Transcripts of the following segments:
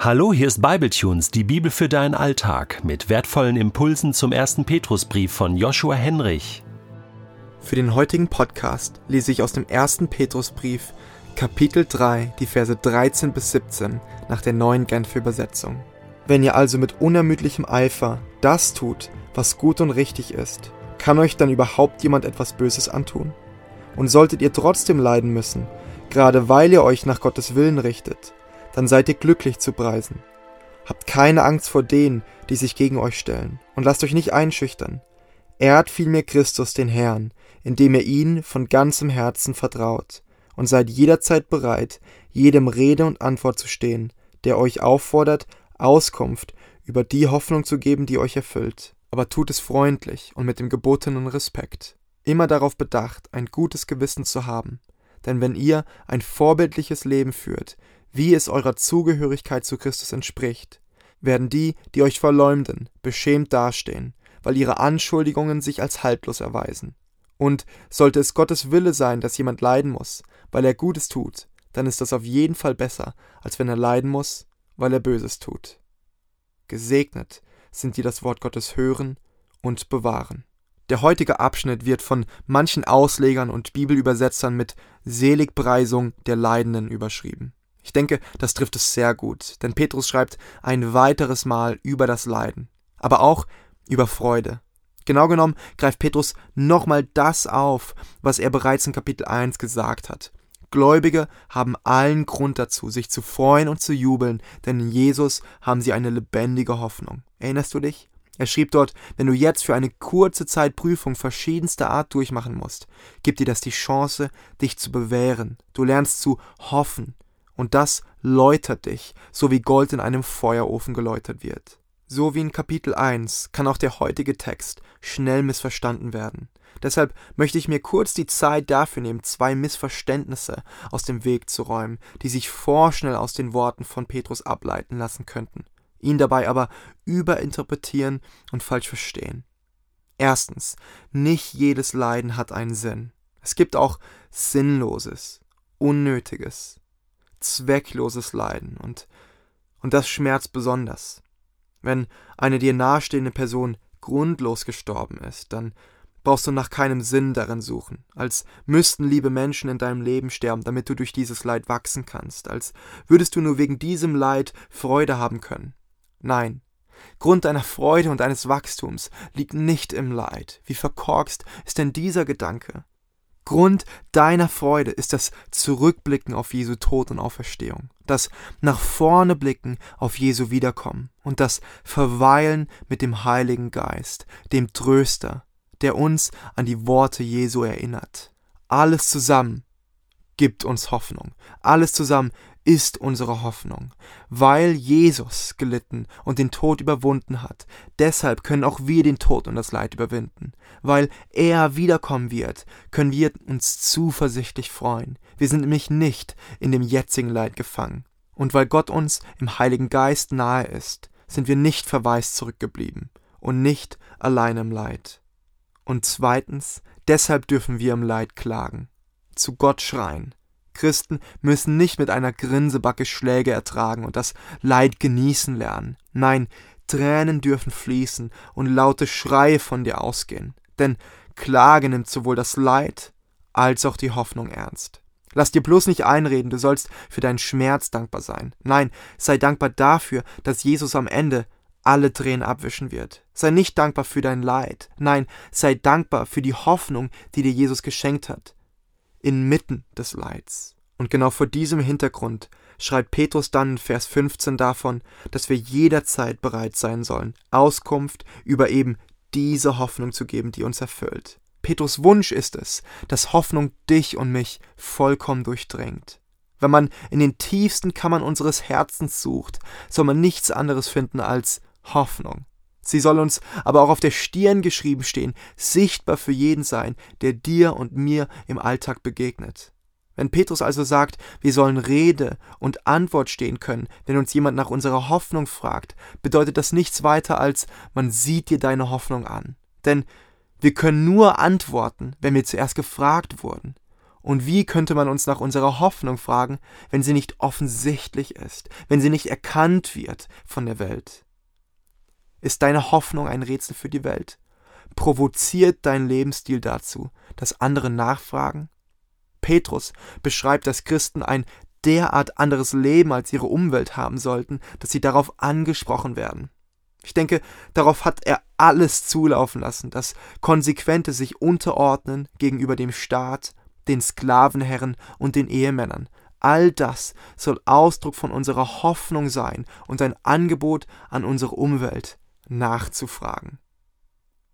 Hallo, hier ist Bibletunes, die Bibel für deinen Alltag, mit wertvollen Impulsen zum ersten Petrusbrief von Joshua Henrich. Für den heutigen Podcast lese ich aus dem ersten Petrusbrief, Kapitel 3, die Verse 13 bis 17 nach der neuen Genfer Übersetzung. Wenn ihr also mit unermüdlichem Eifer das tut, was gut und richtig ist, kann euch dann überhaupt jemand etwas Böses antun? Und solltet ihr trotzdem leiden müssen, gerade weil ihr euch nach Gottes Willen richtet, dann seid ihr glücklich zu preisen. Habt keine Angst vor denen, die sich gegen euch stellen, und lasst euch nicht einschüchtern. Ehrt vielmehr Christus den Herrn, indem ihr ihn von ganzem Herzen vertraut, und seid jederzeit bereit, jedem Rede und Antwort zu stehen, der euch auffordert, Auskunft über die Hoffnung zu geben, die euch erfüllt. Aber tut es freundlich und mit dem gebotenen Respekt. Immer darauf bedacht, ein gutes Gewissen zu haben. Denn wenn ihr ein vorbildliches Leben führt, wie es eurer Zugehörigkeit zu Christus entspricht, werden die, die euch verleumden, beschämt dastehen, weil ihre Anschuldigungen sich als haltlos erweisen. Und sollte es Gottes Wille sein, dass jemand leiden muss, weil er Gutes tut, dann ist das auf jeden Fall besser, als wenn er leiden muss, weil er Böses tut. Gesegnet sind die das Wort Gottes hören und bewahren. Der heutige Abschnitt wird von manchen Auslegern und Bibelübersetzern mit Seligpreisung der Leidenden überschrieben. Ich denke, das trifft es sehr gut, denn Petrus schreibt ein weiteres Mal über das Leiden, aber auch über Freude. Genau genommen greift Petrus nochmal das auf, was er bereits in Kapitel 1 gesagt hat. Gläubige haben allen Grund dazu, sich zu freuen und zu jubeln, denn in Jesus haben sie eine lebendige Hoffnung. Erinnerst du dich? Er schrieb dort, wenn du jetzt für eine kurze Zeit Prüfung verschiedenster Art durchmachen musst, gibt dir das die Chance, dich zu bewähren. Du lernst zu hoffen, und das läutert dich, so wie Gold in einem Feuerofen geläutert wird. So wie in Kapitel 1 kann auch der heutige Text schnell missverstanden werden. Deshalb möchte ich mir kurz die Zeit dafür nehmen, zwei Missverständnisse aus dem Weg zu räumen, die sich vorschnell aus den Worten von Petrus ableiten lassen könnten, ihn dabei aber überinterpretieren und falsch verstehen. Erstens, nicht jedes Leiden hat einen Sinn. Es gibt auch Sinnloses, Unnötiges zweckloses Leiden und, und das schmerzt besonders. Wenn eine dir nahestehende Person grundlos gestorben ist, dann brauchst du nach keinem Sinn darin suchen, als müssten liebe Menschen in deinem Leben sterben, damit du durch dieses Leid wachsen kannst, als würdest du nur wegen diesem Leid Freude haben können. Nein, Grund deiner Freude und deines Wachstums liegt nicht im Leid. Wie verkorkst ist denn dieser Gedanke? Grund deiner Freude ist das Zurückblicken auf Jesu Tod und Auferstehung, das nach vorne blicken auf Jesu Wiederkommen und das Verweilen mit dem Heiligen Geist, dem Tröster, der uns an die Worte Jesu erinnert. Alles zusammen gibt uns Hoffnung. Alles zusammen ist unsere Hoffnung. Weil Jesus gelitten und den Tod überwunden hat, deshalb können auch wir den Tod und das Leid überwinden. Weil er wiederkommen wird, können wir uns zuversichtlich freuen. Wir sind nämlich nicht in dem jetzigen Leid gefangen. Und weil Gott uns im Heiligen Geist nahe ist, sind wir nicht verwaist zurückgeblieben und nicht allein im Leid. Und zweitens, deshalb dürfen wir im Leid klagen, zu Gott schreien, Christen müssen nicht mit einer Grinsebacke Schläge ertragen und das Leid genießen lernen. Nein, Tränen dürfen fließen und laute Schreie von dir ausgehen. Denn Klage nimmt sowohl das Leid als auch die Hoffnung ernst. Lass dir bloß nicht einreden, du sollst für deinen Schmerz dankbar sein. Nein, sei dankbar dafür, dass Jesus am Ende alle Tränen abwischen wird. Sei nicht dankbar für dein Leid. Nein, sei dankbar für die Hoffnung, die dir Jesus geschenkt hat inmitten des Leids. Und genau vor diesem Hintergrund schreibt Petrus dann in Vers 15 davon, dass wir jederzeit bereit sein sollen, Auskunft über eben diese Hoffnung zu geben, die uns erfüllt. Petrus Wunsch ist es, dass Hoffnung dich und mich vollkommen durchdringt. Wenn man in den tiefsten Kammern unseres Herzens sucht, soll man nichts anderes finden als Hoffnung. Sie soll uns aber auch auf der Stirn geschrieben stehen, sichtbar für jeden sein, der dir und mir im Alltag begegnet. Wenn Petrus also sagt, wir sollen Rede und Antwort stehen können, wenn uns jemand nach unserer Hoffnung fragt, bedeutet das nichts weiter als man sieht dir deine Hoffnung an. Denn wir können nur antworten, wenn wir zuerst gefragt wurden. Und wie könnte man uns nach unserer Hoffnung fragen, wenn sie nicht offensichtlich ist, wenn sie nicht erkannt wird von der Welt? Ist deine Hoffnung ein Rätsel für die Welt? Provoziert dein Lebensstil dazu, dass andere nachfragen? Petrus beschreibt, dass Christen ein derart anderes Leben als ihre Umwelt haben sollten, dass sie darauf angesprochen werden. Ich denke, darauf hat er alles zulaufen lassen, das konsequente sich unterordnen gegenüber dem Staat, den Sklavenherren und den Ehemännern. All das soll Ausdruck von unserer Hoffnung sein und ein Angebot an unsere Umwelt nachzufragen.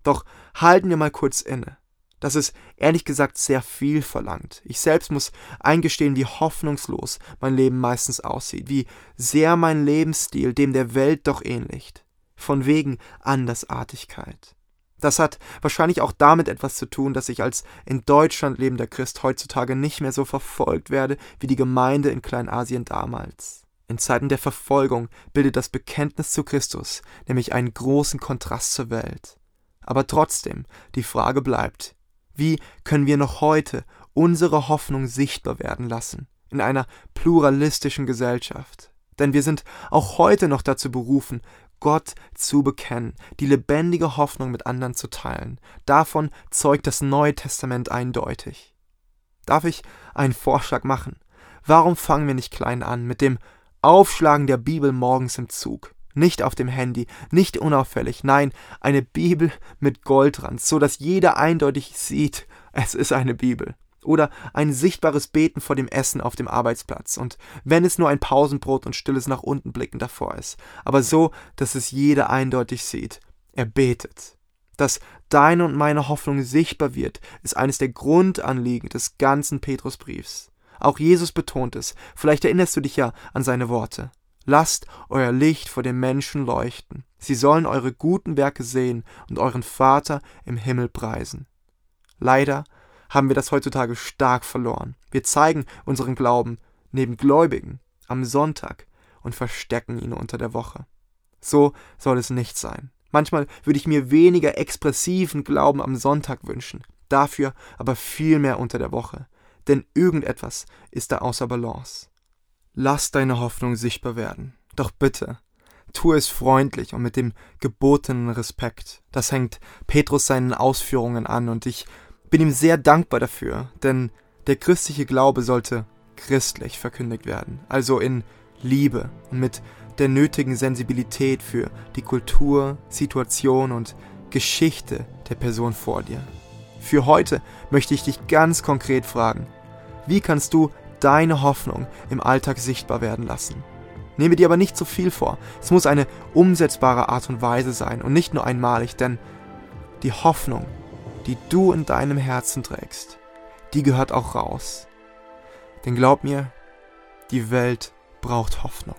Doch halten wir mal kurz inne. Das ist ehrlich gesagt sehr viel verlangt. Ich selbst muss eingestehen, wie hoffnungslos mein Leben meistens aussieht, wie sehr mein Lebensstil dem der Welt doch ähnlicht. Von wegen Andersartigkeit. Das hat wahrscheinlich auch damit etwas zu tun, dass ich als in Deutschland lebender Christ heutzutage nicht mehr so verfolgt werde wie die Gemeinde in Kleinasien damals. In Zeiten der Verfolgung bildet das Bekenntnis zu Christus nämlich einen großen Kontrast zur Welt. Aber trotzdem, die Frage bleibt, wie können wir noch heute unsere Hoffnung sichtbar werden lassen in einer pluralistischen Gesellschaft? Denn wir sind auch heute noch dazu berufen, Gott zu bekennen, die lebendige Hoffnung mit anderen zu teilen. Davon zeugt das Neue Testament eindeutig. Darf ich einen Vorschlag machen? Warum fangen wir nicht klein an mit dem Aufschlagen der Bibel morgens im Zug? Nicht auf dem Handy, nicht unauffällig, nein, eine Bibel mit Goldrand, so dass jeder eindeutig sieht, es ist eine Bibel. Oder ein sichtbares Beten vor dem Essen auf dem Arbeitsplatz. Und wenn es nur ein Pausenbrot und stilles nach unten blicken davor ist. Aber so, dass es jeder eindeutig sieht. Er betet. Dass deine und meine Hoffnung sichtbar wird, ist eines der Grundanliegen des ganzen Petrusbriefs. Auch Jesus betont es. Vielleicht erinnerst du dich ja an seine Worte. Lasst euer Licht vor den Menschen leuchten. Sie sollen eure guten Werke sehen und euren Vater im Himmel preisen. Leider haben wir das heutzutage stark verloren. Wir zeigen unseren Glauben neben Gläubigen am Sonntag und verstecken ihn unter der Woche. So soll es nicht sein. Manchmal würde ich mir weniger expressiven Glauben am Sonntag wünschen, dafür aber viel mehr unter der Woche. Denn irgendetwas ist da außer Balance. Lass deine Hoffnung sichtbar werden. Doch bitte, tu es freundlich und mit dem gebotenen Respekt. Das hängt Petrus seinen Ausführungen an und ich bin ihm sehr dankbar dafür, denn der christliche Glaube sollte christlich verkündigt werden, also in Liebe und mit der nötigen Sensibilität für die Kultur, Situation und Geschichte der Person vor dir. Für heute möchte ich dich ganz konkret fragen, wie kannst du deine Hoffnung im Alltag sichtbar werden lassen. Nehme dir aber nicht zu viel vor. Es muss eine umsetzbare Art und Weise sein und nicht nur einmalig, denn die Hoffnung, die du in deinem Herzen trägst, die gehört auch raus. Denn glaub mir, die Welt braucht Hoffnung.